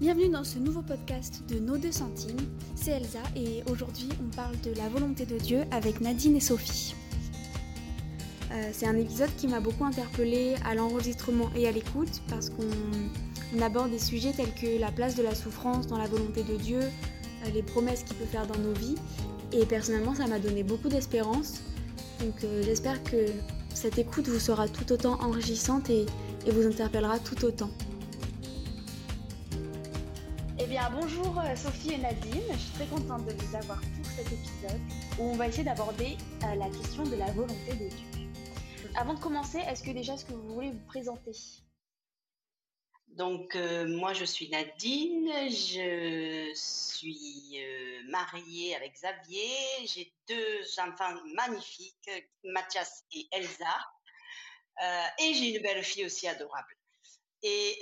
Bienvenue dans ce nouveau podcast de Nos deux centimes. C'est Elsa et aujourd'hui on parle de la volonté de Dieu avec Nadine et Sophie. Euh, c'est un épisode qui m'a beaucoup interpellée à l'enregistrement et à l'écoute parce qu'on aborde des sujets tels que la place de la souffrance dans la volonté de Dieu, euh, les promesses qu'il peut faire dans nos vies. Et personnellement, ça m'a donné beaucoup d'espérance. Donc euh, j'espère que cette écoute vous sera tout autant enrichissante et, et vous interpellera tout autant. Bonjour Sophie et Nadine. Je suis très contente de vous avoir pour cet épisode où on va essayer d'aborder la question de la volonté de Dieu. Avant de commencer, est-ce que déjà, est-ce que vous voulez vous présenter? Donc, euh, moi, je suis Nadine, je suis euh, mariée avec Xavier, j'ai deux enfants magnifiques, Mathias et Elsa, euh, et j'ai une belle fille aussi adorable. Et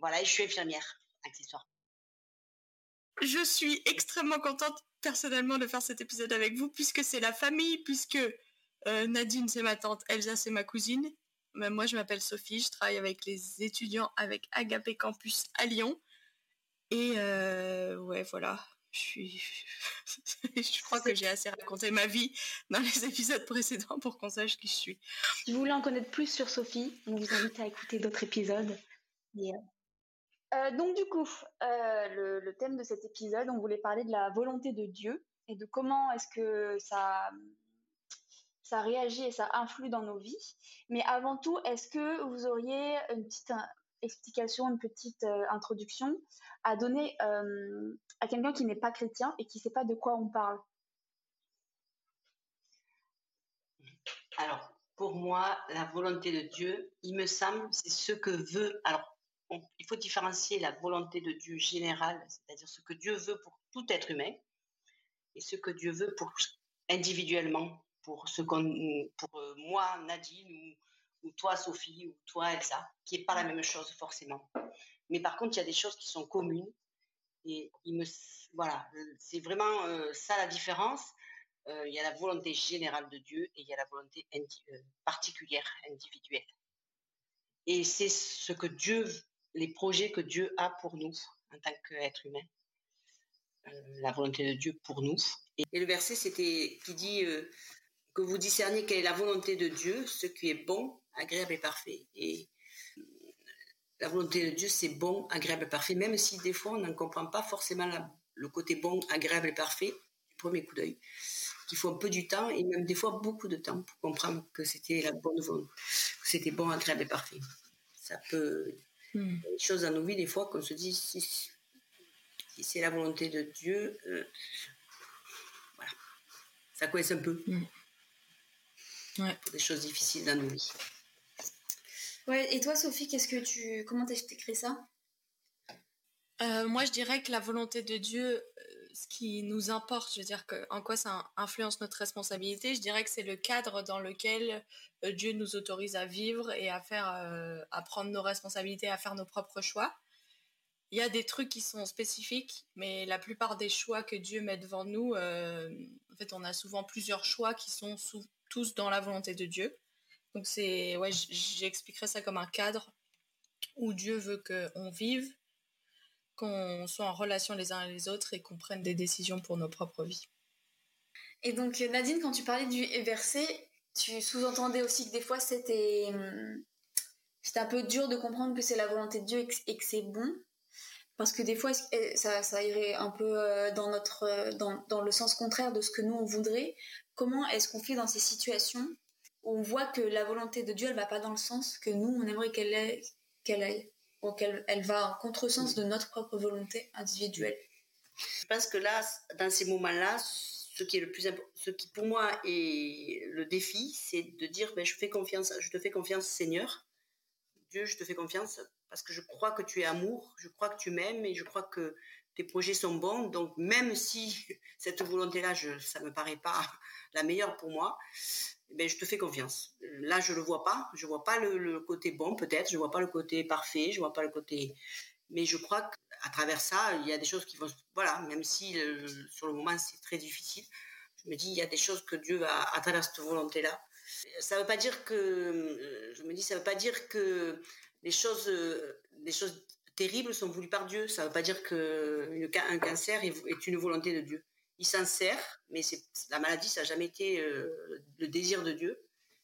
voilà, je suis infirmière, accessoire. Je suis extrêmement contente personnellement de faire cet épisode avec vous, puisque c'est la famille, puisque euh, Nadine, c'est ma tante. Elsa, c'est ma cousine. moi, je m'appelle Sophie. Je travaille avec les étudiants avec Agapé Campus à Lyon. Et euh, ouais, voilà. Je suis. je crois que j'ai assez raconté ma vie dans les épisodes précédents pour qu'on sache qui je suis. Si vous voulez en connaître plus sur Sophie, on vous invite à écouter d'autres épisodes. Euh, donc du coup, le, le, thème de cet épisode, on voulait parler de la volonté de Dieu et de comment est-ce que ça, ça réagit et ça influe dans nos vies. Mais avant tout, est-ce que vous auriez une petite euh, explication, une petite euh, introduction à donner euh, à quelqu'un qui n'est pas chrétien et qui ne sait pas de quoi on parle? Alors, pour moi, la volonté de Dieu, il me semble, c'est ce que veut. Il faut différencier la volonté de Dieu générale, c'est-à-dire ce que Dieu veut pour tout être humain, et ce que Dieu veut pour individuellement pour ce qu'on, euh, moi, Nadine, ou, toi, Sophie, ou toi, Elsa, qui n'est pas la même chose forcément. Mais par contre, il y a des choses qui sont communes. Et il me, voilà, c'est vraiment euh, ça la différence. Euh, il y a la volonté générale de Dieu et il y a la volonté particulière, individuelle. Et c'est ce que Dieu, les projets que Dieu a pour nous en tant qu'être humain. la volonté de Dieu pour nous. Et, le verset, c'était qui dit que vous discerniez quelle est la volonté de Dieu, ce qui est bon, agréable et parfait. Et la volonté de Dieu, c'est bon, agréable et parfait, même si des fois on n'en comprend pas forcément le côté bon, agréable et parfait du premier coup d'œil. qu'il faut un peu du temps et même des fois beaucoup de temps pour comprendre que c'était la bonne volonté, que c'était bon, agréable et parfait. Ça peut. Hmm. Il y a des choses dans nos vies, des fois, qu'on se dit si, c'est la volonté de Dieu, euh, voilà, ça coince un peu. Hmm des choses difficiles dans nos vies. Ouais, et toi, Sophie, qu'est-ce que tu, comment t'écris ça? Euh, Moi, je dirais que la volonté de Dieu, ce qui nous importe, je veux dire que, en quoi ça influence notre responsabilité, je dirais que c'est le cadre dans lequel euh, Dieu nous autorise à vivre et à faire, à prendre nos responsabilités, à faire nos propres choix. Il y a des trucs qui sont spécifiques, mais la plupart des choix que Dieu met devant nous, en fait, on a souvent plusieurs choix qui sont sous, tous dans la volonté de Dieu. Donc c'est, ouais, j'expliquerai ça comme un cadre où Dieu veut qu'on vive, qu'on soit en relation les uns les autres et qu'on prenne des décisions pour nos propres vies. Et donc Nadine, quand tu parlais du verset, tu sous-entendais aussi que des fois c'était hum, c'était un peu dur de comprendre que c'est la volonté de Dieu et que c'est bon. Parce que des fois, ça, ça irait un peu euh, dans, notre, euh, dans, dans le sens contraire de ce que nous, on voudrait. Comment est-ce qu'on fait dans ces situations où on voit que la volonté de Dieu, elle va pas dans le sens que nous, on aimerait qu'elle qu'elle aille, ou qu'elle elle va en contresens de notre propre volonté individuelle Je pense que là, dans ces moments-là, ce qui est le plus ce qui pour moi est le défi, c'est de dire, ben, je fais confiance, je te fais confiance, Seigneur. Dieu, je te fais confiance parce que je crois que tu es amour, je crois que tu m'aimes et je crois que tes projets sont bons. Donc même si cette volonté-là, ça me paraît pas la meilleure pour moi, ben, je te fais confiance. Là, je le vois pas. Je vois pas le, côté bon, peut-être. Je vois pas le côté parfait. Je vois pas le côté. Mais je crois qu'à travers ça, il y a des choses qui vont. Voilà, même si sur le moment c'est très difficile, je me dis il y a des choses que Dieu va à travers cette volonté-là. Ça veut pas dire que. Je me dis ça veut pas dire que les choses, les choses terribles sont voulus par Dieu. Ça ne veut pas dire qu'un cancer est, une volonté de Dieu. Il s'en sert, mais la maladie, ça n'a jamais été euh, le désir de Dieu,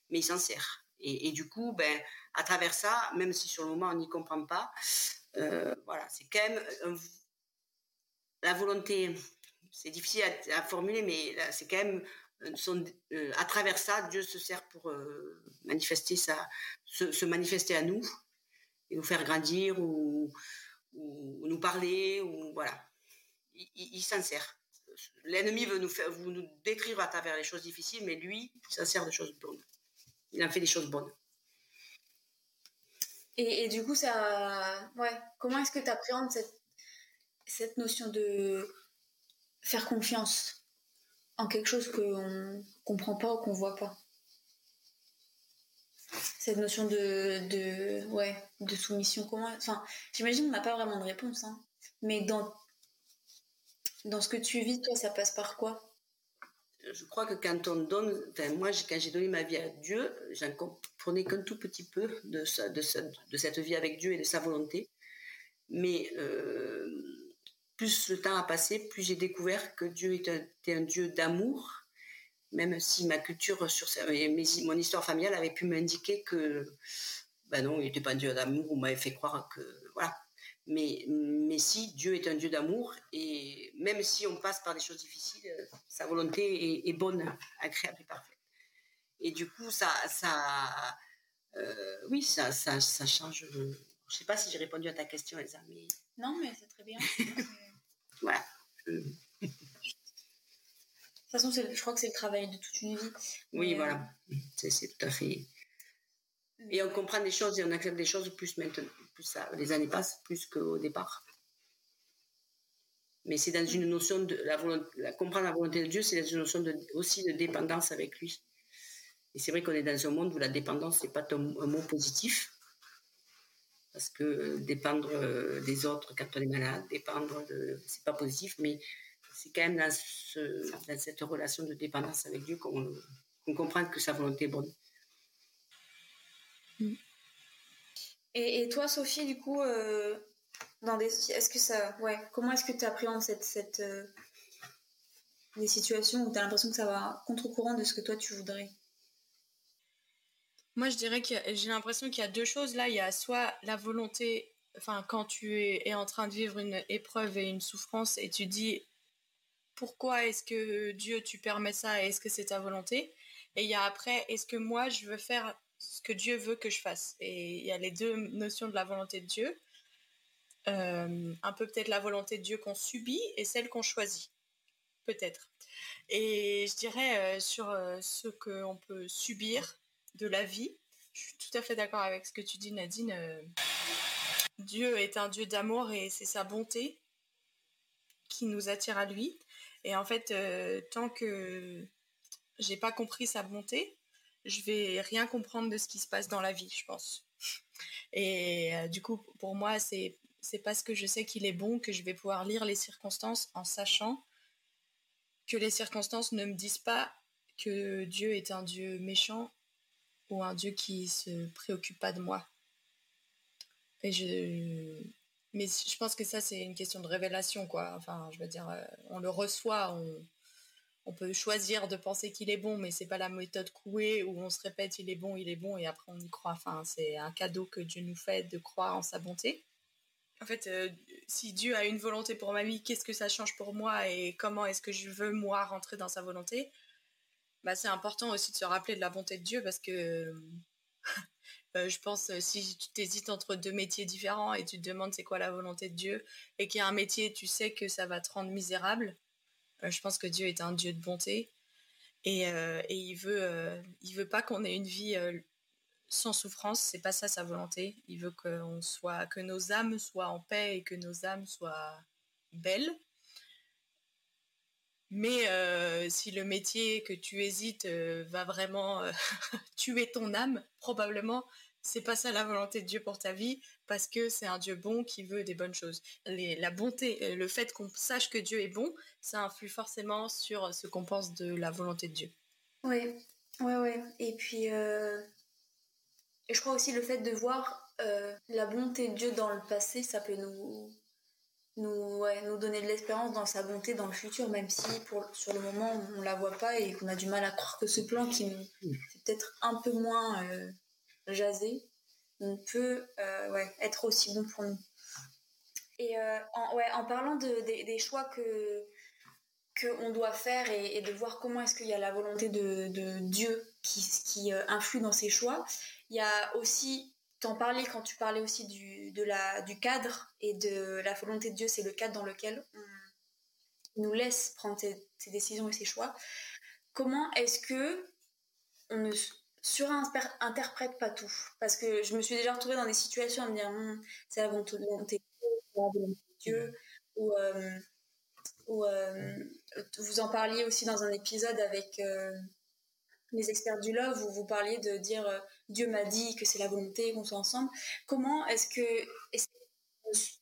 mais il s'en sert. Et, du coup, ben, à travers ça, même si sur le moment on n'y comprend pas, euh, voilà, c'est quand même la volonté. C'est difficile à, formuler, mais c'est quand même à travers ça, Dieu se sert pour manifester ça, se, manifester à nous et nous faire grandir ou, nous parler ou voilà. Il, s'en sert. L'ennemi veut nous faire, vous nous décrire à travers les choses difficiles, mais lui, s'en sert de choses bonnes. Il en fait des choses bonnes. Et, du coup, ça, ouais. Comment est-ce que tu appréhendes cette, cette notion de faire confiance en quelque chose qu'on comprend pas ou qu'on voit pas? Cette notion de, de, ouais, de soumission comment enfin j'imagine qu'on n'a pas vraiment de réponse hein. mais dans dans ce que tu vis toi ça passe par quoi? Je crois que quand on donne moi quand j'ai donné ma vie à Dieu j'en comprenais qu'un tout petit peu de, cette vie avec Dieu et de sa volonté mais euh, plus le temps a passé plus j'ai découvert que Dieu était un Dieu d'amour même si ma culture sur mon histoire familiale avait pu m'indiquer que ben non, il n'était pas un Dieu d'amour, on m'avait fait croire que. Mais, mais si Dieu est un Dieu d'amour et même si on passe par des choses difficiles, sa volonté est, bonne, agréable et parfaite. Et du coup, ça, ça, euh, oui, ça, ça, ça change. Je ne sais pas si j'ai répondu à ta question, Elsa, mais non, mais c'est très bien. voilà toute façon, je crois que c'est le travail de toute une vie. Oui, voilà. C'est tout à fait. Et on comprend des choses et on accepte des choses plus maintenant. Plus ça, les années passent, plus qu'au départ. Mais c'est dans une notion de la, la comprendre la volonté de Dieu, c'est dans une notion aussi de dépendance avec lui. Et c'est vrai qu'on est dans un monde où la dépendance n'est pas un, mot positif. Parce que dépendre euh, des autres quand on est malade, dépendre de. C'est pas positif, mais c'est quand même dans, cette relation de dépendance avec Dieu qu'on comprend que sa volonté est bonne. Et, toi, Sophie, du coup, euh, comment est-ce que tu appréhendes cette, cette euh, des situations où tu as l'impression que ça va contre-courant de ce que toi tu voudrais? Moi, je dirais que j'ai l'impression qu'il y a deux choses là. Il y a soit la volonté, enfin, quand tu es en train de vivre une épreuve et une souffrance et tu dis pourquoi est-ce que Dieu tu permets ça et est-ce que c'est ta volonté? Et il y a après, est-ce que moi je veux faire ce que Dieu veut que je fasse Et il y a les deux notions de la volonté de Dieu. Euh, un peu peut-être la volonté de Dieu qu'on subit et celle qu'on choisit. Peut-être. Et je dirais euh, sur euh, ce qu'on peut subir de la vie, je suis tout à fait d'accord avec ce que tu dis Nadine. Dieu est un Dieu d'amour et c'est sa bonté qui nous attire à lui. Et en fait, tant que j'ai pas compris sa bonté, je vais rien comprendre de ce qui se passe dans la vie, je pense. Et euh, du coup, pour moi, c'est c'est parce que je sais qu'il est bon que je vais pouvoir lire les circonstances en sachant que les circonstances ne me disent pas que Dieu est un Dieu méchant ou un Dieu qui se préoccupe pas de moi. Et je, mais je pense que ça, c'est une question de révélation, quoi. Enfin, je veux dire, euh, on le reçoit, on, on peut choisir de penser qu'il est bon, mais c'est pas la méthode couée où on se répète il est bon, il est bon, et après on y croit. Enfin, c'est un cadeau que Dieu nous fait de croire en sa bonté. En fait, euh, si Dieu a une volonté pour ma vie, qu'est-ce que ça change pour moi et comment est-ce que je veux, moi, rentrer dans sa volonté? Bah, C'est important aussi de se rappeler de la bonté de Dieu parce que euh, je pense euh, si tu t'hésites entre deux métiers différents et tu te demandes c'est quoi la volonté de Dieu et qu'il y a un métier, tu sais que ça va te rendre misérable. Euh, je pense que Dieu est un Dieu de bonté et, et il veut il veut pas qu'on ait une vie sans souffrance. C'est pas ça sa volonté. Il veut que nos âmes soient en paix et que nos âmes soient belles. Mais si le métier que tu hésites va vraiment tuer ton âme, probablement c'est pas ça la volonté de Dieu pour ta vie, parce que c'est un Dieu bon qui veut des bonnes choses. la bonté, euh, le fait qu'on sache que Dieu est bon, ça influe forcément sur ce qu'on pense de la volonté de Dieu. Oui, ouais, ouais. Et puis, euh, je crois aussi le fait de voir la bonté de Dieu dans le passé, ça peut nous nous, nous donner de l'espérance dans sa bonté dans le futur, même si pour, sur le moment on la voit pas et qu'on a du mal à croire que ce plan qui nous c'est peut-être un peu moins euh, jasé, on peut euh, être aussi bon pour nous. Et euh, en, parlant de, des choix que qu'on doit faire et, de voir comment est-ce qu'il y a la volonté de, Dieu qui, qui influe dans ces choix, il y a aussi T'en parlais quand tu parlais aussi du, de la, du cadre et de la volonté de Dieu, c'est le cadre dans lequel on nous laisse prendre ses, décisions et ses choix. Comment est-ce que on ne surinterprète pas tout. Parce que je me suis déjà retrouvée dans des situations à me dire hum, c'est la volonté de Dieu, ou, euh, ou euh, vous en parliez aussi dans un épisode avec euh, les experts du love où vous parliez de dire Dieu m'a dit que c'est la volonté qu'on soit ensemble. Comment est-ce que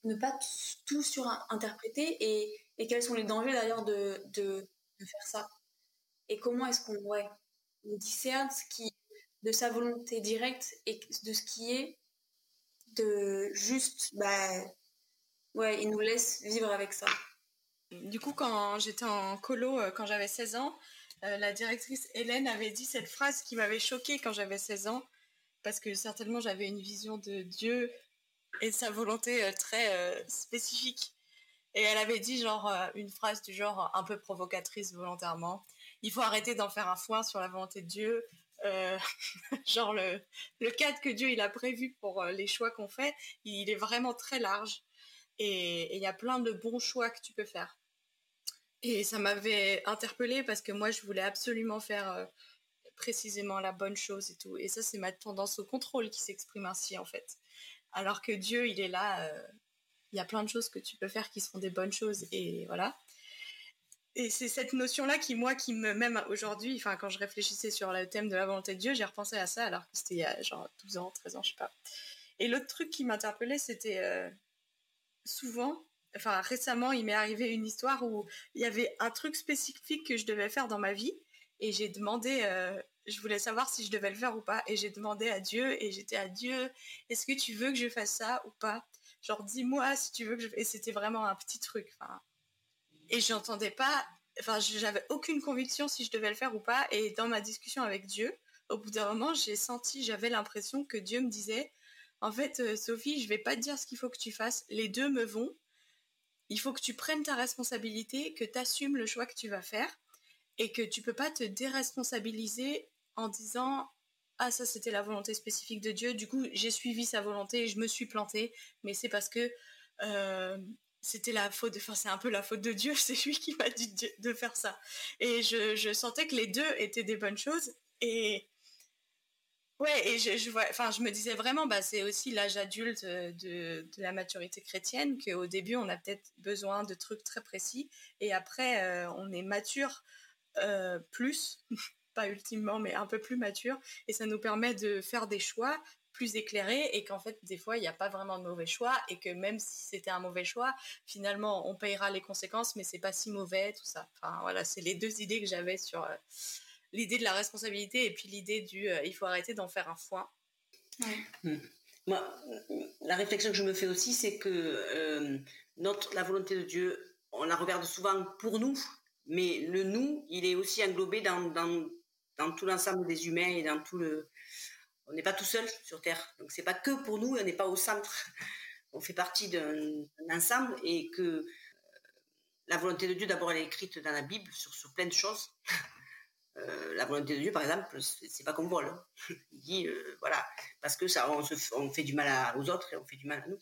ne pas tout surinterpréter et, et quels sont les dangers d'ailleurs de, de, faire ça? Et comment est-ce qu'on ouais, discerne ce qui de sa volonté directe et de ce qui est de juste bah ouais, il nous laisse vivre avec ça. Du coup, quand j'étais en colo, euh, quand j'avais 16 ans, euh, la directrice Hélène avait dit cette phrase qui m'avait choquée quand j'avais 16 ans parce que certainement j'avais une vision de Dieu et de sa volonté euh, très spécifique. Et elle avait dit genre une phrase du genre un peu provocatrice volontairement. Il faut arrêter d'en faire un foin sur la volonté de Dieu. genre le, cadre que Dieu il a prévu pour les choix qu'on fait, il est vraiment très large. Et il y a plein de bons choix que tu peux faire. Et ça m'avait interpellée parce que moi je voulais absolument faire précisément la bonne chose et tout. Et ça, c'est ma tendance au contrôle qui s'exprime ainsi, en fait. Alors que Dieu, il est là, euh, il y a plein de choses que tu peux faire qui sont des bonnes choses, et voilà. Et c'est cette notion-là qui, moi, qui me, même aujourd'hui, enfin, quand je réfléchissais sur le thème de la volonté de Dieu, j'ai repensé à ça, alors que c'était il y a genre 12 ans, 13 ans, je sais pas. Et l'autre truc qui m'interpellait, c'était euh, souvent, enfin, récemment, il m'est arrivé une histoire où il y avait un truc spécifique que je devais faire dans ma vie, et j'ai demandé, euh, je voulais savoir si je devais le faire ou pas. Et j'ai demandé à Dieu, et j'étais à Dieu, est-ce que tu veux que je fasse ça ou pas? Genre, dis-moi si tu veux que je. Et c'était vraiment un petit truc. Enfin, et j'entendais pas. Enfin, j'avais aucune conviction si je devais le faire ou pas. Et dans ma discussion avec Dieu, au bout d'un moment, j'ai senti, j'avais l'impression que Dieu me disait En fait, euh, Sophie, je vais pas te dire ce qu'il faut que tu fasses. Les deux me vont. Il faut que tu prennes ta responsabilité, que tu assumes le choix que tu vas faire et que tu peux pas te déresponsabiliser en disant ah ça c'était la volonté spécifique de Dieu du coup j'ai suivi sa volonté et je me suis plantée mais c'est parce que euh, c'était la faute enfin c'est un peu la faute de Dieu c'est lui qui m'a dit de, faire ça. Et je, je, sentais que les deux étaient des bonnes choses. Et ouais et je, je me disais vraiment bah c'est aussi l'âge adulte de, de, la maturité chrétienne qu'au début on a peut-être besoin de trucs très précis. Et après euh, on est mature euh, plus, pas ultimement, mais un peu plus mature, et ça nous permet de faire des choix plus éclairés et qu'en fait des fois il n'y a pas vraiment de mauvais choix et que même si c'était un mauvais choix finalement on payera les conséquences mais c'est pas si mauvais tout ça enfin voilà c'est les deux idées que j'avais sur euh, l'idée de la responsabilité et puis l'idée du euh, il faut arrêter d'en faire un foin hmm. moi la réflexion que je me fais aussi c'est que notre la volonté de Dieu on la regarde souvent pour nous mais le nous, il est aussi englobé dans, dans, dans tout l'ensemble des humains et dans tout le. On n'est pas tout seul sur Terre. Donc c'est pas que pour nous, on n'est pas au centre. On fait partie d'un ensemble et que euh, la volonté de Dieu, d'abord, elle est écrite dans la Bible sur, sur plein de choses. Euh, la volonté de Dieu, par exemple, c'est pas qu'on vole. Hein. Il dit, euh, voilà, parce que ça, on, on fait du mal aux autres et on fait du mal à nous.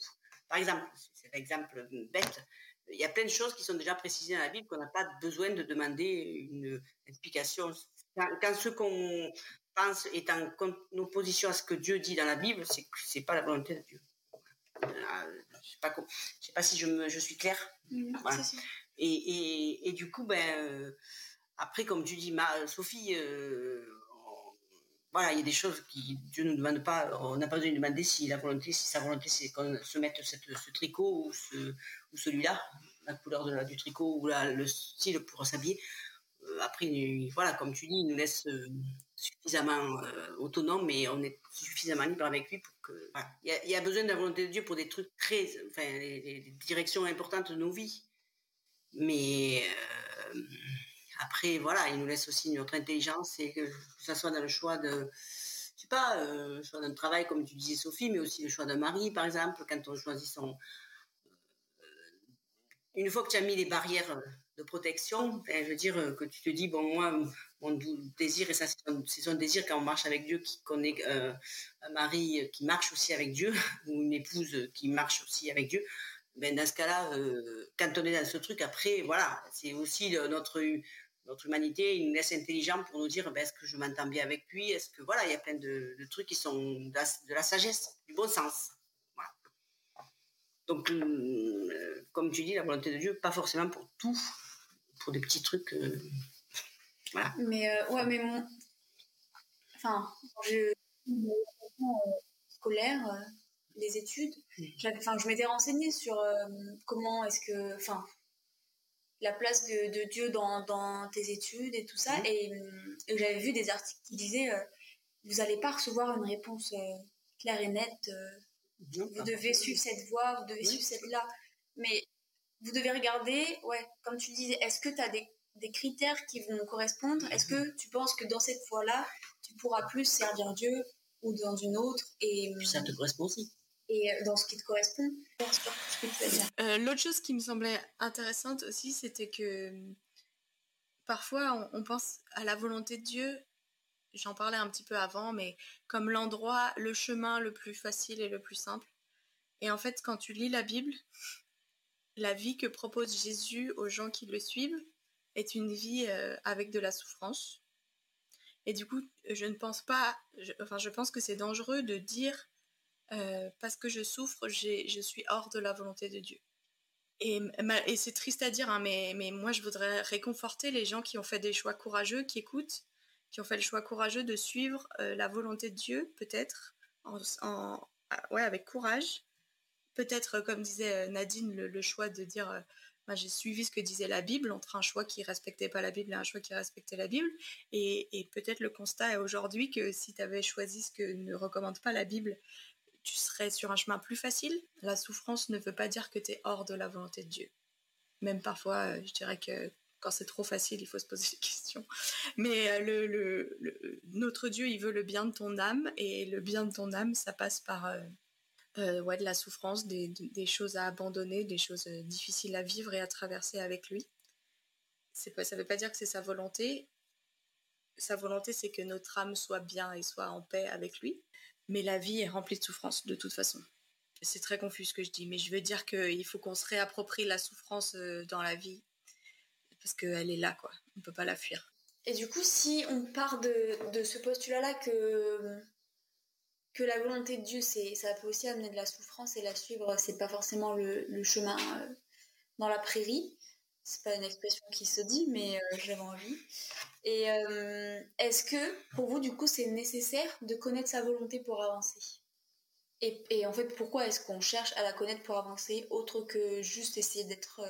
Par exemple, c'est un exemple bête, il y a plein de choses qui sont déjà précisées dans la Bible qu'on n'a pas besoin de demander une explication. Quand, ce qu'on pense est en, opposition à ce que Dieu dit dans la Bible, c'est c'est pas la volonté de Dieu. Euh, je sais pas, sais pas si je, me, je suis claire. Et, et, et, du coup, ben, euh, après, comme tu dis, ma, Sophie, euh, voilà, il y a des choses qui Dieu ne nous demande pas. On n'a pas besoin de demander si la volonté, si sa volonté, c'est qu'on se mette ce tricot ou, ce, ou celui-là, la couleur de du tricot ou le style pour s'habiller. Euh, après, voilà, comme tu dis, il nous laisse suffisamment euh, autonome, mais on est suffisamment libre avec lui pour il y, a besoin de la volonté de Dieu pour des trucs très, enfin, les, directions importantes de nos vies. Mais euh, après, voilà, il nous laisse aussi notre intelligence et que, que ça soit dans le choix de, je sais pas, euh, le choix d'un travail comme tu disais Sophie, mais aussi le choix d'un mari, par exemple, quand on choisit son, euh, une fois que tu as mis les barrières de protection, ben, je veux dire que tu te dis, bon, moi, mon désir, et ça c'est son désir quand on marche avec Dieu, qui connaît euh, un mari qui marche aussi avec Dieu, ou une épouse qui marche aussi avec Dieu, ben dans ce cas-là, euh, quand on est dans ce truc, après, voilà, c'est aussi notre, notre humanité, il nous laisse intelligent pour nous dire, ben, est-ce que je m'entends bien avec lui Est-ce que, voilà, il y a plein de, trucs qui sont de la, sagesse, du bon sens. Donc, euh, comme tu dis, la volonté de Dieu, pas forcément pour tout, pour des petits trucs. Mais euh, ouais, mais mon. Enfin, je. scolaire, euh, les études, enfin, je m'étais renseignée sur euh, comment est-ce que. Enfin, la place de, Dieu dans, dans, tes études et tout ça. Mhm. Et, j'avais vu des articles qui disaient vous n'allez pas recevoir une réponse claire et nette. vous devez suivre cette voie, vous devez suivre cette là. Mais vous devez regarder, ouais, comme tu disais, est-ce que tu as des des critères qui vont correspondre Est-ce que tu penses que dans cette voie-là, tu pourras plus servir Dieu ou dans une autre et ça te correspond aussi et euh, dans ce qui te correspond? Euh, L'autre chose qui me semblait intéressante aussi, c'était que parfois on, pense à la volonté de Dieu. J'en parlais un petit peu avant, mais comme l'endroit, le chemin le plus facile et le plus simple. Et en fait, quand tu lis la Bible, la vie que propose Jésus aux gens qui le suivent, est une vie euh, avec de la souffrance. Et du coup, je ne pense pas, enfin, je pense que c'est dangereux de dire euh, parce que je souffre, je suis hors de la volonté de Dieu. Et, et c'est triste à dire, hein, mais, mais moi, je voudrais réconforter les gens qui ont fait des choix courageux, qui écoutent, qui ont fait le choix courageux de suivre euh, la volonté de Dieu, peut-être, en, ouais, avec courage. Peut-être, comme disait Nadine, le choix de dire j'ai suivi ce que disait la Bible entre un choix qui respectait pas la Bible et un choix qui respectait la Bible. Et, peut-être le constat est aujourd'hui que si tu avais choisi ce que ne recommande pas la Bible, tu serais sur un chemin plus facile. La souffrance ne veut pas dire que tu es hors de la volonté de Dieu. Même parfois, euh, je dirais que quand c'est trop facile, il faut se poser des questions. Mais euh, le, notre Dieu, il veut le bien de ton âme, et le bien de ton âme, ça passe par, euh, euh, ouais, de la souffrance, des, des, choses à abandonner, des choses euh, difficiles à vivre et à traverser avec lui. Pas, ça ne veut pas dire que c'est sa volonté. Sa volonté, c'est que notre âme soit bien et soit en paix avec lui. Mais la vie est remplie de souffrance, de toute façon. C'est très confus ce que je dis, mais je veux dire qu'il faut qu'on se réapproprie la souffrance euh, dans la vie. Parce qu'elle est là, quoi. On ne peut pas la fuir. Et du coup, si on part de, de ce postulat-là que que la volonté de Dieu, c'est, ça peut aussi amener de la souffrance et la suivre, c'est pas forcément le, chemin euh, dans la prairie. C'est pas une expression qui se dit, mais euh, j'avais envie. Et euh, est-ce que pour vous, du coup, c'est nécessaire de connaître sa volonté pour avancer? Et, en fait, pourquoi est-ce qu'on cherche à la connaître pour avancer, autre que juste essayer d'être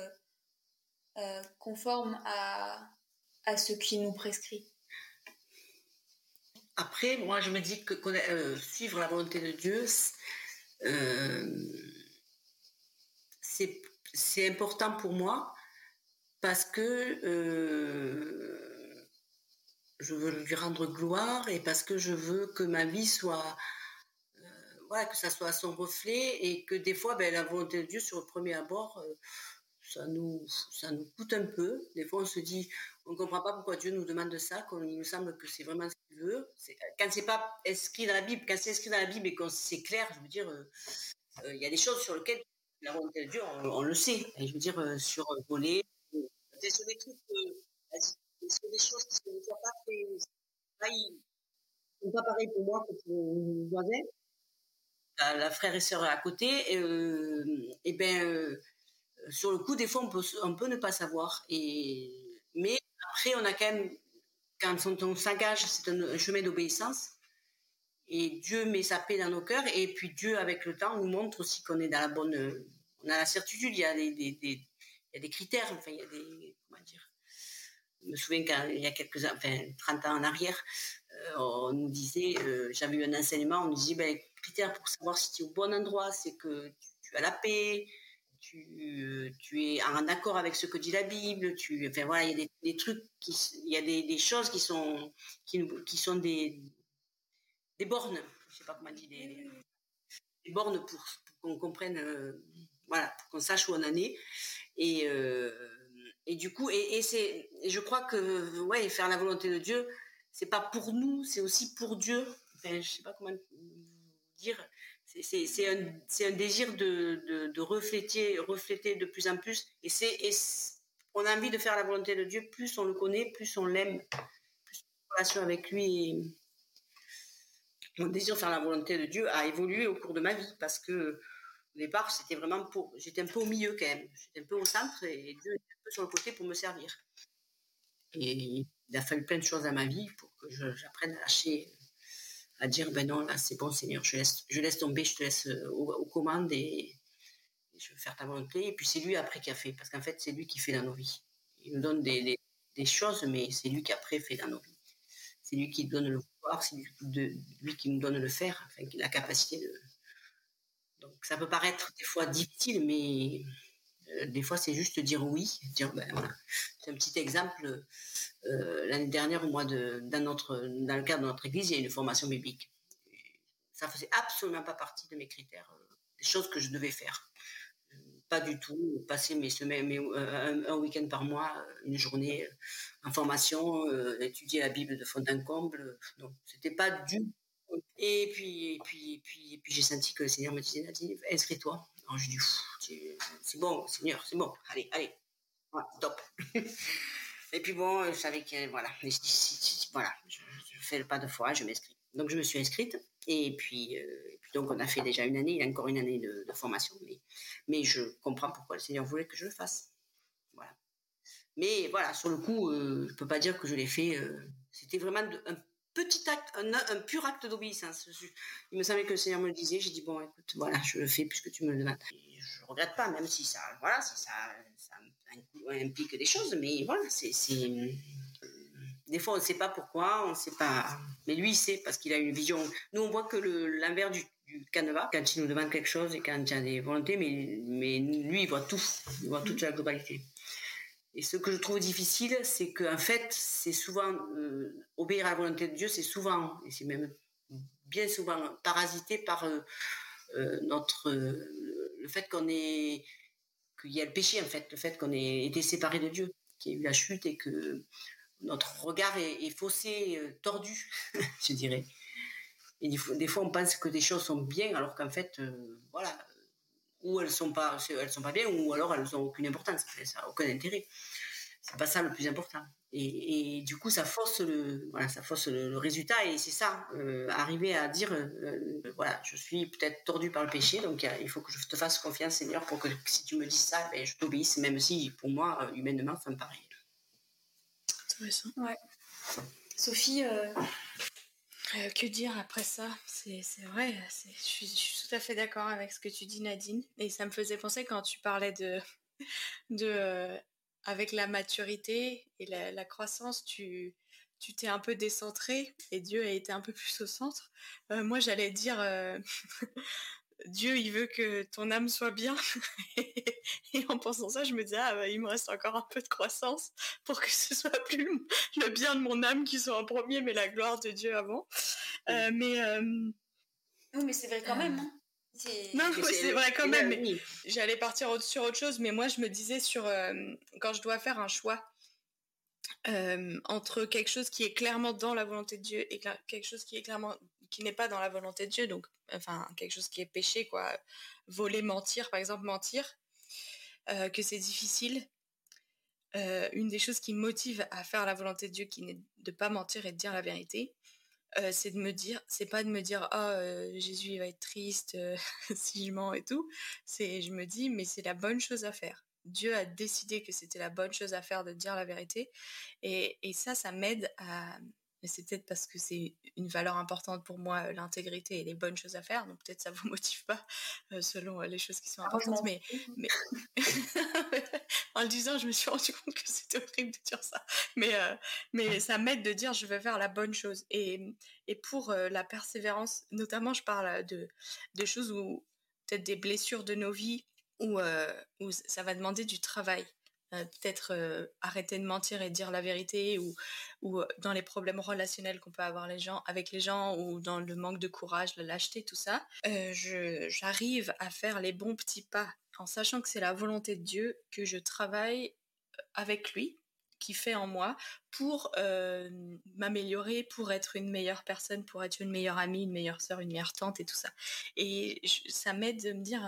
conforme à, à ce qui nous prescrit? Après, moi, je me dis que euh, suivre la volonté de Dieu, euh, c'est important pour moi parce que euh, je veux lui rendre gloire et parce que je veux que ma vie soit, voilà, que ça soit son reflet et que des fois, ben, la volonté de Dieu sur le premier abord, ça nous, ça nous coûte un peu. Des fois, on se dit, on ne comprend pas pourquoi Dieu nous demande ça, il nous semble que c'est vraiment Quand c'est pas inscrit dans la Bible, quand c'est inscrit dans la Bible et que c'est clair, je veux dire, euh, euh, il y a des choses sur lesquelles la volonté de Dieu, on, le sait. Je veux dire, euh, sur voler, sur des trucs, sur des choses qui ne sont pas très, sont pas pareil pour moi pour mon voisin. La, frère et sœur à côté, et, et ben, sur le coup, des fois, on peut, on peut ne pas savoir. Et, mais après, on a quand même, quand on, s'engage, c'est un, chemin d'obéissance. Et Dieu met sa paix dans nos cœurs. Et puis Dieu, avec le temps, nous montre aussi qu'on est dans la bonne. On a la certitude, il y a des, critères, enfin, il y a des. Comment dire Je me souviens qu'il y a quelques enfin, 30 ans en arrière, on nous disait, j'avais eu un enseignement, on nous disait, ben, critère pour savoir si tu es au bon endroit, c'est que tu, as la paix, tu, tu, es en accord avec ce que dit la Bible, tu, enfin voilà, il y a des, trucs, qui, il y a des, choses qui sont, qui, qui sont des, des bornes, je sais pas comment dit, des, bornes pour, qu'on comprenne, euh, voilà, pour qu'on sache où on en est. Et, euh, et du coup, et, et c'est, je crois que, ouais, faire la volonté de Dieu, c'est pas pour nous, c'est aussi pour Dieu. Enfin, je sais pas comment dire. C'est un, un, désir de, de, refléter, refléter de plus en plus. Et, c'est on a envie de faire la volonté de Dieu, plus on le connaît, plus on l'aime, plus on relation avec lui mon désir de faire la volonté de Dieu a évolué au cours de ma vie parce que au départ, c'était vraiment pour. J'étais un peu au milieu quand même. J'étais un peu au centre et Dieu était un peu sur le côté pour me servir. Et il a fallu plein de choses à ma vie pour que j'apprenne à lâcher, à dire ben non, là c'est bon Seigneur, je laisse, je laisse tomber, je te laisse euh, aux, commandes et, je veux faire ta volonté. Et puis c'est lui après qui a fait, parce qu'en fait c'est lui qui fait dans nos vies. Il nous donne des, des choses, mais c'est lui qui après fait dans nos vies. C'est lui qui donne le c'est lui qui nous donne le faire, enfin, la capacité de. Donc ça peut paraître des fois difficile, mais des fois c'est juste dire oui, dire ben voilà. C'est un petit exemple. Euh, l'année dernière, au mois de, dans, dans le cadre de notre église, il y a une formation biblique. Ça faisait absolument pas partie de mes critères, euh, des choses que je devais faire pas du tout passer mes semaines, un, week-end par mois, une journée en formation, étudier la Bible de fond en comble. Non, c'était pas du et puis, et puis, et puis, et puis j'ai senti que le Seigneur me disait, Nadine, inscris-toi. Alors je dis, c'est bon, Seigneur, c'est bon, allez, allez, voilà, top. et puis bon, je savais que, voilà, voilà, je, fais le pas de foi, je m'inscris. Donc je me suis inscrite, et puis, donc on a fait déjà une année, il y a encore une année de, formation, mais, mais je comprends pourquoi le Seigneur voulait que je le fasse. Voilà. Mais voilà, sur le coup, euh, je peux pas dire que je l'ai fait. Euh, c'était vraiment un petit acte, un, pur acte d'obéissance. Il me semblait que le Seigneur me le disait. J'ai dit bon, écoute, voilà, je le fais puisque tu me le demandes. je ne regrette pas, même si ça, voilà, ça, implique des choses, mais voilà, c'est des fois, on ne sait pas pourquoi, on ne sait pas. Mais lui, il sait parce qu'il a une vision. Nous, on voit que l'inverse du, du canevas, quand il nous demande quelque chose et quand il a des volontés, mais, mais lui, il voit tout. Il voit toute la globalité. Et ce que je trouve difficile, c'est qu'en fait, c'est souvent. Euh, obéir à la volonté de Dieu, c'est souvent, et c'est même bien souvent parasité par euh, euh, notre. le fait qu'on ait. qu'il y a le péché, en fait, le fait qu'on ait été séparé de Dieu, qu'il y ait eu la chute et que notre regard est, faussé, tordu, je dirais. Et des fois, on pense que des choses sont bien, alors qu'en fait, voilà, ou elles sont pas, elles sont pas bien, ou alors elles n'ont aucune importance, ça n'a aucun intérêt. C'est pas ça le plus important. Et, du coup, ça fausse le, voilà, ça fausse le, résultat, et c'est ça, euh, arriver à dire, voilà, je suis peut-être tordu par le péché, donc il faut que je te fasse confiance, Seigneur, pour que si tu me dis ça, ben, je t'obéisse, même si pour moi, humainement, ça me paraît Ouais. Sophie euh, euh, Que dire après ça? C'est vrai, je suis, tout à fait d'accord avec ce que tu dis, Nadine. Et ça me faisait penser quand tu parlais de. de euh, avec la maturité et la, croissance, tu tu t'es un peu décentré et Dieu a été un peu plus au centre. moi, j'allais dire, Dieu, il veut que ton âme soit bien. et en pensant ça, je me disais, ah, bah, il me reste encore un peu de croissance pour que ce soit plus le bien de mon âme qui soit en premier, mais la gloire de Dieu avant. Euh, mais. Euh, oui, mais c'est vrai quand même. Hein. Non, c'est vrai quand même. Mais j'allais partir sur autre chose, mais moi, je me disais sur euh, quand je dois faire un choix. entre quelque chose qui est clairement dans la volonté de Dieu et quelque chose qui est clairement qui n'est pas dans la volonté de Dieu, donc enfin quelque chose qui est péché, quoi, voler, mentir, par exemple mentir, euh, que c'est difficile. Euh, une des choses qui me motive à faire la volonté de Dieu, qui n'est de pas mentir et de dire la vérité, euh, c'est de me dire, c'est pas de me dire oh Jésus il va être triste si je mens et tout. C'est je me dis mais c'est la bonne chose à faire. Dieu a décidé que c'était la bonne chose à faire de dire la vérité et, et ça ça m'aide à mais c'est peut-être parce que c'est une valeur importante pour moi, l'intégrité et les bonnes choses à faire. Donc peut-être ça vous motive pas selon les choses qui sont importantes. Mais, mais... en le disant, je me suis rendu compte que c'était horrible de dire ça. Mais, mais ça m'aide de dire je vais faire la bonne chose. Et, et pour la persévérance, notamment, je parle de, de choses où peut-être des blessures de nos vies où, où ça va demander du travail. Euh, peut-être euh, arrêter de mentir et dire la vérité ou, euh, dans les problèmes relationnels qu'on peut avoir les gens, avec les gens ou dans le manque de courage, la lâcheté, tout ça, j'arrive à faire les bons petits pas en sachant que c'est la volonté de Dieu que je travaille avec lui qui fait en moi pour m'améliorer, pour être une meilleure personne, pour être une meilleure amie, une meilleure sœur, une meilleure tante et tout ça. Et ça m'aide de me dire,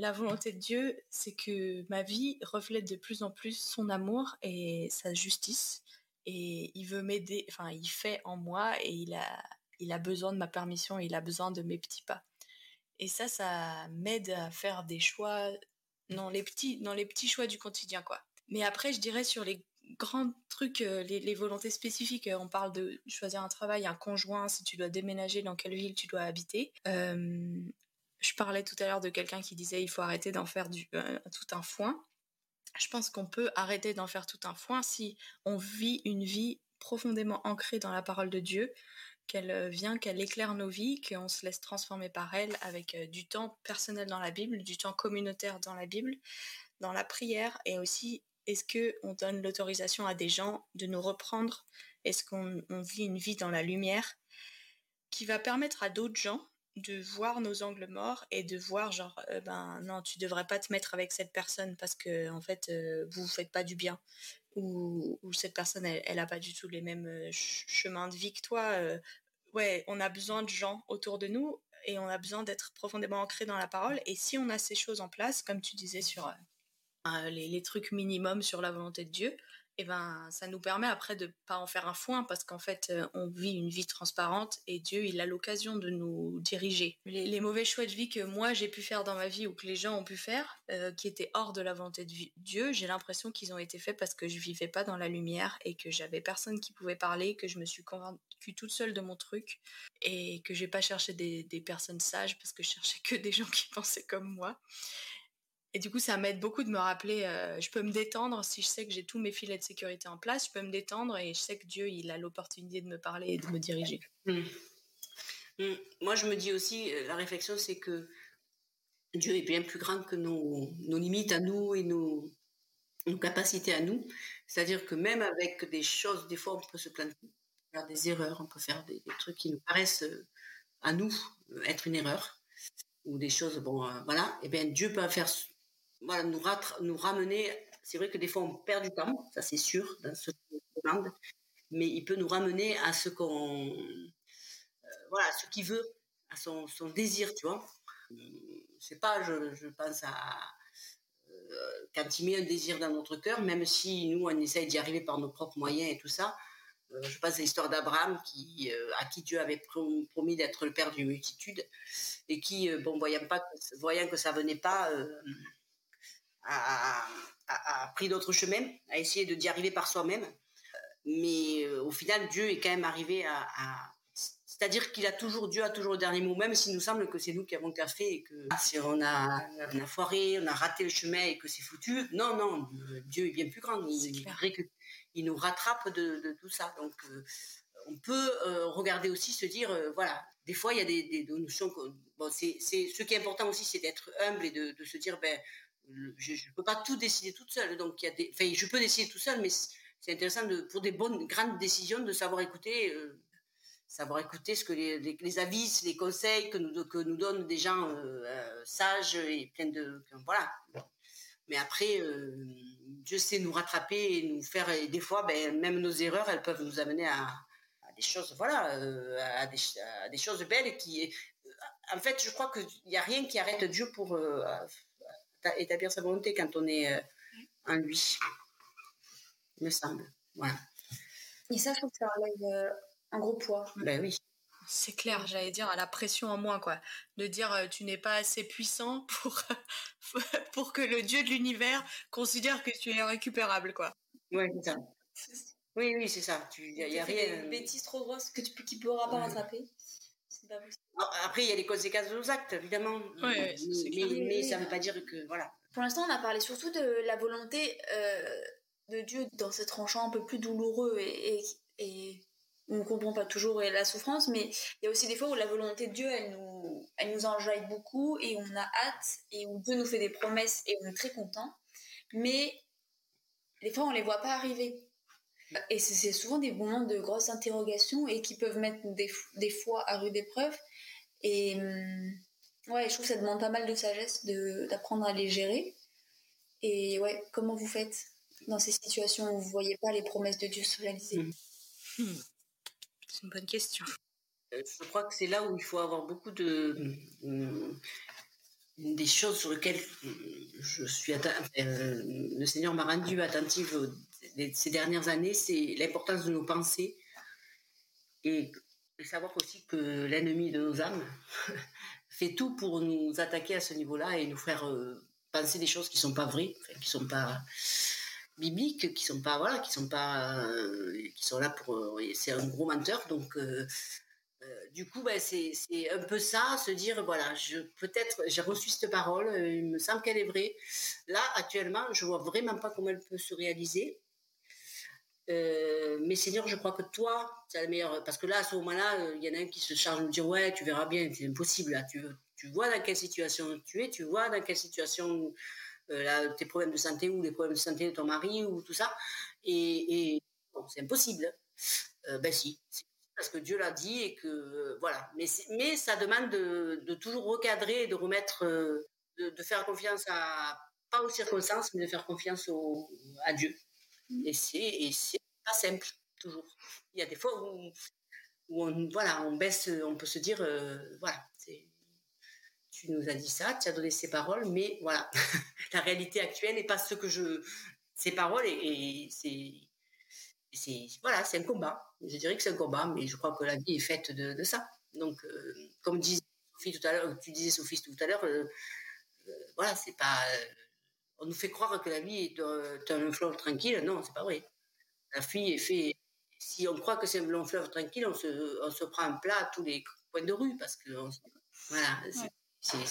la volonté de Dieu, c'est que ma vie reflète de plus en plus son amour et sa justice. Et il veut m'aider, enfin, il fait en moi et il a, il a besoin de ma permission, il a besoin de mes petits pas. Et ça, ça m'aide à faire des choix dans les petits, dans les petits choix du quotidien, quoi. Mais après, je dirais sur les grands trucs, euh, les, volontés spécifiques, euh, on parle de choisir un travail, un conjoint, si tu dois déménager, dans quelle ville tu dois habiter. Euh, je parlais tout à l'heure de quelqu'un qui disait il faut arrêter d'en faire euh, tout un foin. Je pense qu'on peut arrêter d'en faire tout un foin si on vit une vie profondément ancrée dans la parole de Dieu, qu'elle euh, vient, qu'elle éclaire nos vies, qu'on se laisse transformer par elle avec euh, du temps personnel dans la Bible, du temps communautaire dans la Bible, dans la prière et aussi est-ce que on donne l'autorisation à des gens de nous reprendre? Est-ce qu'on vit une vie dans la lumière qui va permettre à d'autres gens de voir nos angles morts et de voir genre euh, ben non tu devrais pas te mettre avec cette personne parce que en fait euh, vous vous faites pas du bien. Ou, cette personne elle, elle a pas du tout les mêmes euh, chemins de vie que toi ouais on a besoin de gens autour de nous et on a besoin d'être profondément ancré dans la parole. Et si on a ces choses en place comme tu disais sur les, les, trucs minimums sur la volonté de Dieu et eh ben ça nous permet après de pas en faire un foin parce qu'en fait euh, on vit une vie transparente et Dieu il a l'occasion de nous diriger. Les, mauvais choix de vie que moi j'ai pu faire dans ma vie ou que les gens ont pu faire euh, qui étaient hors de la volonté de Dieu, j'ai l'impression qu'ils ont été faits parce que je vivais pas dans la lumière et que j'avais personne qui pouvait parler, que je me suis convaincue toute seule de mon truc et que j'ai pas cherché des, des personnes sages parce que je cherchais que des gens qui pensaient comme moi. Et du coup, ça m'aide beaucoup de me rappeler, euh, je peux me détendre si je sais que j'ai tous mes filets de sécurité en place, je peux me détendre et je sais que Dieu, il a l'opportunité de me parler et de me diriger. Mmh. Mmh. Moi, je me dis aussi, euh, la réflexion, c'est que Dieu est bien plus grand que nos, limites à nous et nos, capacités à nous. C'est-à-dire que même avec des choses, des fois, on peut se planter, faire des erreurs, on peut faire des, trucs qui nous paraissent euh, à nous être une erreur ou des choses, bon, voilà, et bien Dieu peut faire voilà, nous, nous ramener. C'est vrai que des fois on perd du temps, ça c'est sûr, dans ce demande, mais il peut nous ramener à ce qu'on, euh, voilà, ce qu'il veut, à son, son, désir, tu vois. C'est pas, je, je, pense à euh, quand il met un désir dans notre cœur, même si nous on essaye d'y arriver par nos propres moyens et tout ça. Euh, je pense à l'histoire d'Abraham qui, à qui Dieu avait promis d'être le père d'une multitude et qui, bon, voyant, pas, voyant que ça venait pas, a, pris d'autres chemins, a essayé d'y arriver par soi-même. Mais euh, au final, Dieu est quand même arrivé à. C'est-à-dire qu'il a toujours, Dieu a toujours le dernier mot, même s'il nous semble que c'est nous qui avons café et que si on a, on a foiré, on a raté le chemin et que c'est foutu. Non, non, Dieu est bien plus grand. Il, il nous rattrape de, tout ça. Donc, euh, on peut euh, regarder aussi, se dire, voilà, des fois, il y a des, notions. bon, c'est, ce qui est important aussi, c'est d'être humble et de, de se dire, ben, je ne peux pas tout décider toute seule. Donc, y a des, enfin, je peux décider tout seul, mais c'est intéressant de, pour des bonnes, grandes décisions de savoir écouter, euh, savoir écouter ce que les, avis, les conseils que nous, que nous donnent des gens euh, euh, sages et pleins de. Voilà. Mais après, Dieu sait nous rattraper et nous faire. Des fois, ben, même nos erreurs, elles peuvent nous amener à, des choses, voilà, à des, à, des, choses belles qui. En fait, je crois qu'il n'y a rien qui arrête Dieu pour établir sa volonté quand on est euh, en lui, il me semble. Voilà. Et ça, je trouve que ça enlève euh, un gros poids. Ben oui. C'est clair, j'allais dire, à la pression en moins, quoi. De dire, euh, tu n'es pas assez puissant pour, pour que le dieu de l'univers considère que tu es récupérable, quoi. Ouais, c'est ça. Oui, oui, c'est ça. Il n'y a, rien. Des bêtises trop grosses que tu, qui ne pourra pas rattraper. Après, il y a les conséquences de nos actes, évidemment. mais, mais, ça ne veut pas dire que. Voilà. Pour l'instant, on a parlé surtout de la volonté euh, de Dieu dans ce tranchant un peu plus douloureux et, et, on ne comprend pas toujours la souffrance, mais il y a aussi des fois où la volonté de Dieu, elle nous, elle nous enjaille beaucoup et on a hâte et où Dieu nous fait des promesses et on est très content. Mais des fois, on ne les voit pas arriver. Et c'est souvent des moments de grosses interrogations et qui peuvent mettre des, des fois à rude épreuve. Et hum, ouais, je trouve que ça demande pas mal de sagesse d'apprendre à les gérer. Et ouais, comment vous faites dans ces situations où vous ne voyez pas les promesses de Dieu se réaliser? Mmh. Mmh. C'est une bonne question. Euh, je crois que c'est là où il faut avoir beaucoup de. Mmh, des choses sur lesquelles je suis euh, le Seigneur m'a rendu attentive ces dernières années, c'est l'importance de nos pensées et savoir aussi que l'ennemi de nos âmes fait tout pour nous attaquer à ce niveau-là et nous faire euh, penser des choses qui sont pas vraies, qui sont pas bibliques, qui sont pas voilà, qui sont pas, euh, qui sont là pour. Euh, c'est un gros menteur, donc. du coup, ben, c'est un peu ça, se dire voilà, je peut-être j'ai reçu cette parole, il me semble qu'elle est vraie. Là, actuellement, je vois vraiment pas comment elle peut se réaliser. Euh, mais Seigneur, je crois que toi, c'est la meilleure. Parce que là, à ce moment-là, euh, il y en a un qui se charge de me dire Ouais, tu verras bien, c'est impossible. Là. Tu, tu vois dans quelle situation tu es, tu vois dans quelle situation euh, tes problèmes de santé ou les problèmes de santé de ton mari ou tout ça. Et, c'est impossible. ben si, parce que Dieu l'a dit et que voilà. Mais, mais ça demande de, toujours recadrer de remettre, de, faire confiance à, pas aux circonstances, mais de faire confiance à Dieu. Et c'est pas simple, toujours. Il y a des fois où, on, voilà, on baisse, on peut se dire, euh, voilà, tu nous as dit ça, tu as donné ces paroles, mais voilà, la réalité actuelle n'est pas ce que je. Ces paroles, et, c'est. Voilà, c'est un combat. Je dirais que c'est un combat, mais je crois que la vie est faite de, ça. Donc, euh, comme disait Sophie tout à l'heure, tu disais Sophie tout à l'heure, euh, voilà, c'est pas on nous fait croire que la vie est un, fleuve tranquille. Non, c'est pas vrai. La vie est fait. Si on croit que c'est un long fleuve tranquille, on se, on se prend un plat à tous les coins de rue parce que voilà,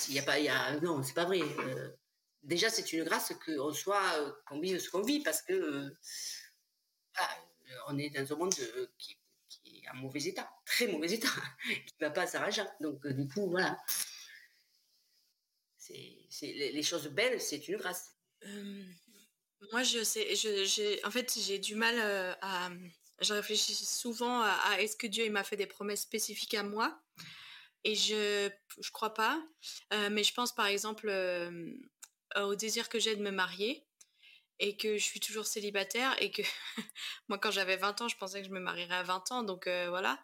il y a pas, y a, non, c'est pas vrai. Euh, déjà, c'est une grâce qu'on soit, qu'on vive ce qu'on vit parce que on est dans un monde qui, est en mauvais état, très mauvais état, qui va pas s'arranger. Donc, du coup, voilà. C'est, les choses belles, c'est une grâce moi, je sais, je, en fait, j'ai du mal à. Je réfléchis souvent à, est-ce que Dieu m'a fait des promesses spécifiques à moi? Et je je crois pas. mais je pense par exemple au désir que j'ai de me marier et que je suis toujours célibataire et que moi quand j'avais 20 ans je pensais que je me marierais à 20 ans donc voilà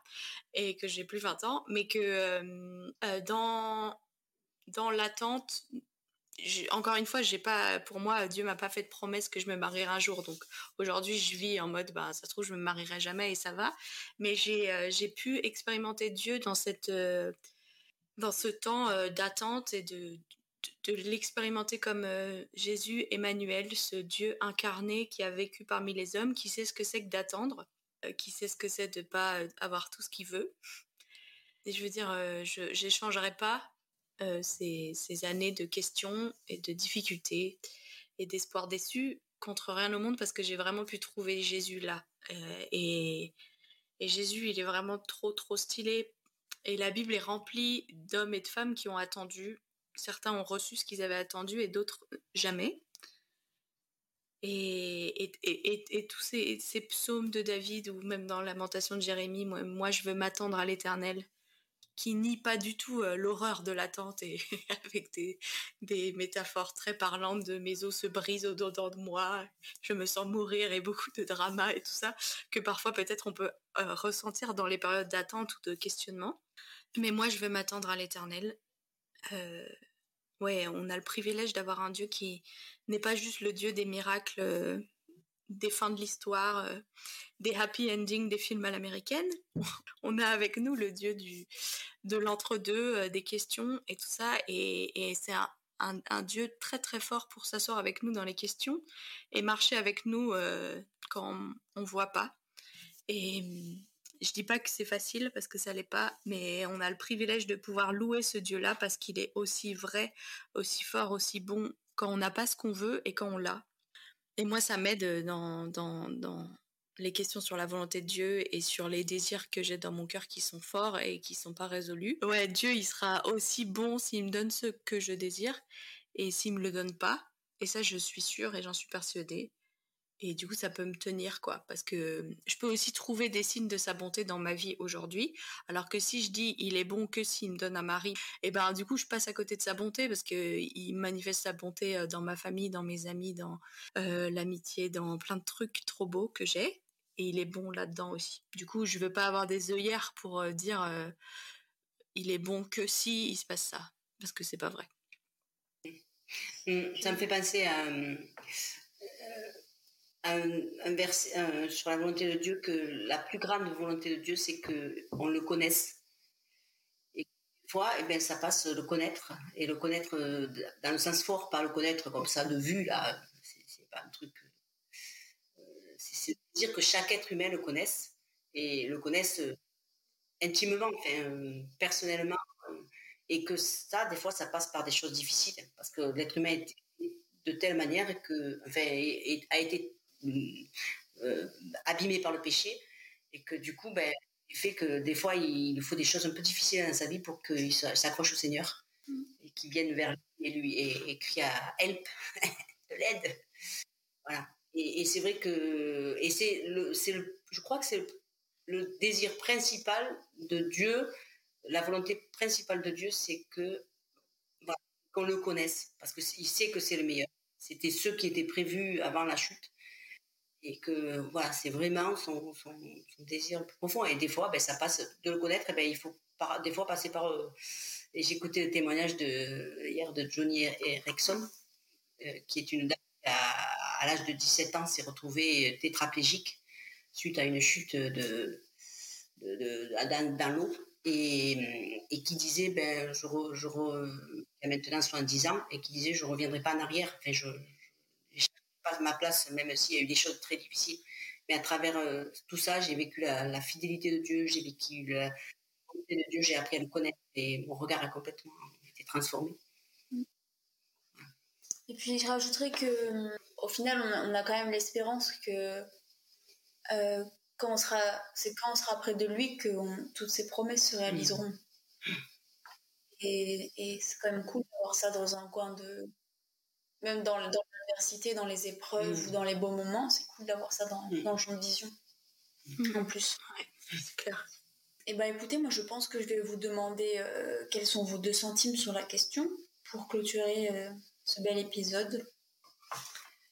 et que j'ai plus 20 ans mais que dans dans l'attente encore une fois, j'ai pas, pour moi, Dieu m'a pas fait de promesse que je me marierai un jour. Donc aujourd'hui, je vis en mode, bah, ça se trouve, je me marierai jamais et ça va. Mais j'ai, euh, j'ai pu expérimenter Dieu dans cette, euh, dans ce temps euh, d'attente et de, de, l'expérimenter comme Jésus, Emmanuel, ce Dieu incarné qui a vécu parmi les hommes, qui sait ce que c'est que d'attendre, qui sait ce que c'est de pas avoir tout ce qu'il veut. Et je veux dire, je n'échangerai pas euh, ces, années de questions et de difficultés et d'espoir déçu contre rien au monde parce que j'ai vraiment pu trouver Jésus là. Euh, et, Jésus, il est vraiment trop, trop stylé. Et la Bible est remplie d'hommes et de femmes qui ont attendu. Certains ont reçu ce qu'ils avaient attendu et d'autres jamais. Et, et, tous ces, psaumes de David ou même dans Lamentation de Jérémie, moi je veux m'attendre à l'éternel qui nie pas du tout l'horreur de l'attente et avec des, métaphores très parlantes de mes os se brisent au-dedans de moi, je me sens mourir et beaucoup de drama et tout ça, que parfois peut-être on peut ressentir dans les périodes d'attente ou de questionnement. Mais moi, je veux m'attendre à l'éternel. Ouais, on a le privilège d'avoir un Dieu qui n'est pas juste le Dieu des miracles des fins de l'histoire, euh, des happy endings des films à l'américaine. On a avec nous le dieu de l'entre-deux, euh, des questions et tout ça. Et, c'est un, dieu très très fort pour s'asseoir avec nous dans les questions et marcher avec nous euh, quand on ne voit pas. Et je dis pas que c'est facile parce que ça l'est pas, mais on a le privilège de pouvoir louer ce Dieu-là parce qu'il est aussi vrai, aussi fort, aussi bon quand on n'a pas ce qu'on veut et quand on l'a. Et moi, ça m'aide dans, dans, dans les questions sur la volonté de Dieu et sur les désirs que j'ai dans mon cœur qui sont forts et qui sont pas résolus. Ouais, Dieu, il sera aussi bon s'il me donne ce que je désire et s'il me le donne pas. Et ça, je suis sûre et j'en suis persuadée. Et du coup, ça peut me tenir, quoi. Parce que je peux aussi trouver des signes de sa bonté dans ma vie aujourd'hui. Alors que si je dis il est bon que s'il me donne un mari, et eh ben du coup, je passe à côté de sa bonté parce que il manifeste sa bonté dans ma famille, dans mes amis, dans l'amitié, dans plein de trucs trop beaux que j'ai. Et il est bon là-dedans aussi. Du coup, je veux pas avoir des œillères pour dire il est bon que si il se passe ça. Parce que c'est pas vrai. Mmh, ça me fait penser à un, verset sur la volonté de Dieu que la plus grande volonté de Dieu, c'est que on le connaisse. Et fois, et eh bien, ça passe le connaître et le connaître euh, dans le sens fort, pas le connaître comme ça de vue là. C'est pas un truc. Euh, c'est dire que chaque être humain le connaisse et le connaisse euh, intimement, enfin, personnellement, et que ça, des fois, ça passe par des choses difficiles parce que l'être humain est de telle manière que, enfin, a été euh, abîmé par le péché et que du coup, ben, il fait que des fois, il faut des choses un peu difficiles dans sa vie pour qu'il s'accroche au Seigneur mm. et qu'il vienne vers lui et lui et, crie à help, de l'aide. Voilà. Et, c'est vrai que, et c'est le, c'est le, je crois que c'est le, désir principal de Dieu, la volonté principale de Dieu, c'est que qu'on le connaisse, parce qu'il sait que c'est le meilleur. C'était ce qui était prévu avant la chute et que voilà, c'est vraiment son, son, désir profond. Et des fois, ben, ça passe de le connaître, et ben, il faut des fois passer par. Euh, et écouté le témoignage de, hier de Johnny Erickson, euh, qui est une dame qui, à, l'âge de 17 ans, s'est retrouvée tétraplégique suite à une chute de, de, dans, l'eau. Et, qui disait, ben, je, je a maintenant 70 ans, et qui disait, je ne reviendrai pas en arrière. Pas ma place, même s'il y a eu des choses très difficiles. Mais à travers euh, tout ça, j'ai vécu la, fidélité de Dieu, j'ai vécu la fidélité de Dieu, j'ai appris à le connaître et mon regard a complètement été transformé. Et puis je rajouterais que au final, on a, quand même l'espérance que euh, quand on sera, c'est quand on sera près de lui que toutes ces promesses se réaliseront. Et, et c'est quand même cool d'avoir ça dans un coin de, même dans, dans l'adversité, dans les épreuves mm. ou dans les beaux moments, c'est cool d'avoir ça dans, mm. dans, le champ de vision. Mm. En plus. c'est clair. Et eh ben écoutez, moi je pense que je vais vous demander euh, quels sont vos deux centimes sur la question pour clôturer euh, ce bel épisode.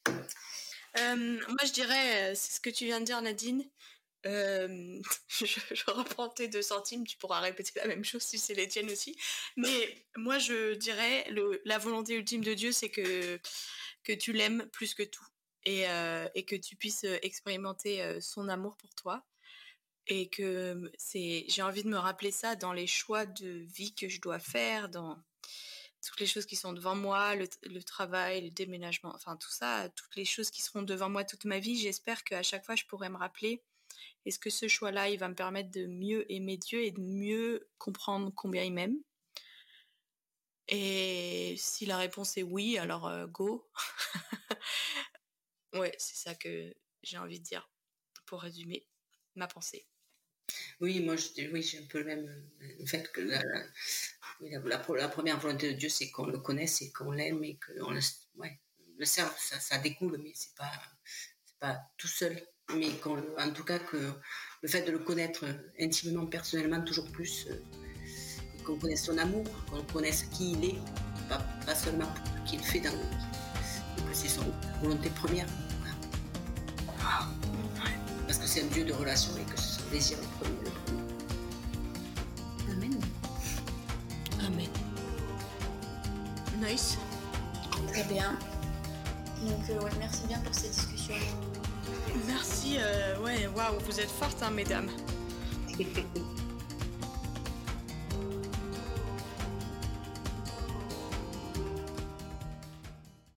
Euh, moi je dirais, c'est ce que tu viens de dire Nadine, euh, je, reprends tes deux centimes, tu pourras répéter la même chose si c'est les tiennes aussi. Mais moi, je dirais, la volonté ultime de Dieu, c'est que, que tu l'aimes plus que tout et, euh, que tu puisses expérimenter euh, son amour pour toi. Et que c'est, j'ai envie de me rappeler ça dans les choix de vie que je dois faire, dans toutes les choses qui sont devant moi, le, le travail, le déménagement, enfin tout ça, toutes les choses qui seront devant moi toute ma vie. J'espère qu'à chaque fois, je pourrai me rappeler est-ce que ce choix-là, il va me permettre de mieux aimer Dieu et de mieux comprendre combien il m'aime? Et si la réponse est oui, alors euh, go. ouais, c'est ça que j'ai envie de dire pour résumer ma pensée. Oui, moi, je, oui, j'ai un peu le même le fait que la, première volonté de Dieu, c'est qu'on le connaisse et qu'on l'aime et qu'on le, ouais, le sert, ça, découle, mais c'est pas, pas tout seul mais en tout cas que le fait de le connaître intimement, personnellement, toujours plus, euh, qu'on connaisse son amour, qu'on connaisse qui il est, pas, seulement ce qu'il fait dans que c'est son volonté première. Parce que c'est un Dieu de relation et que c'est son désir le premier. Amen. Amen. Nice. Très bien. Donc, euh, merci bien pour cette discussion. Merci, euh, ouais, waouh, vous êtes fortes, hein, mesdames.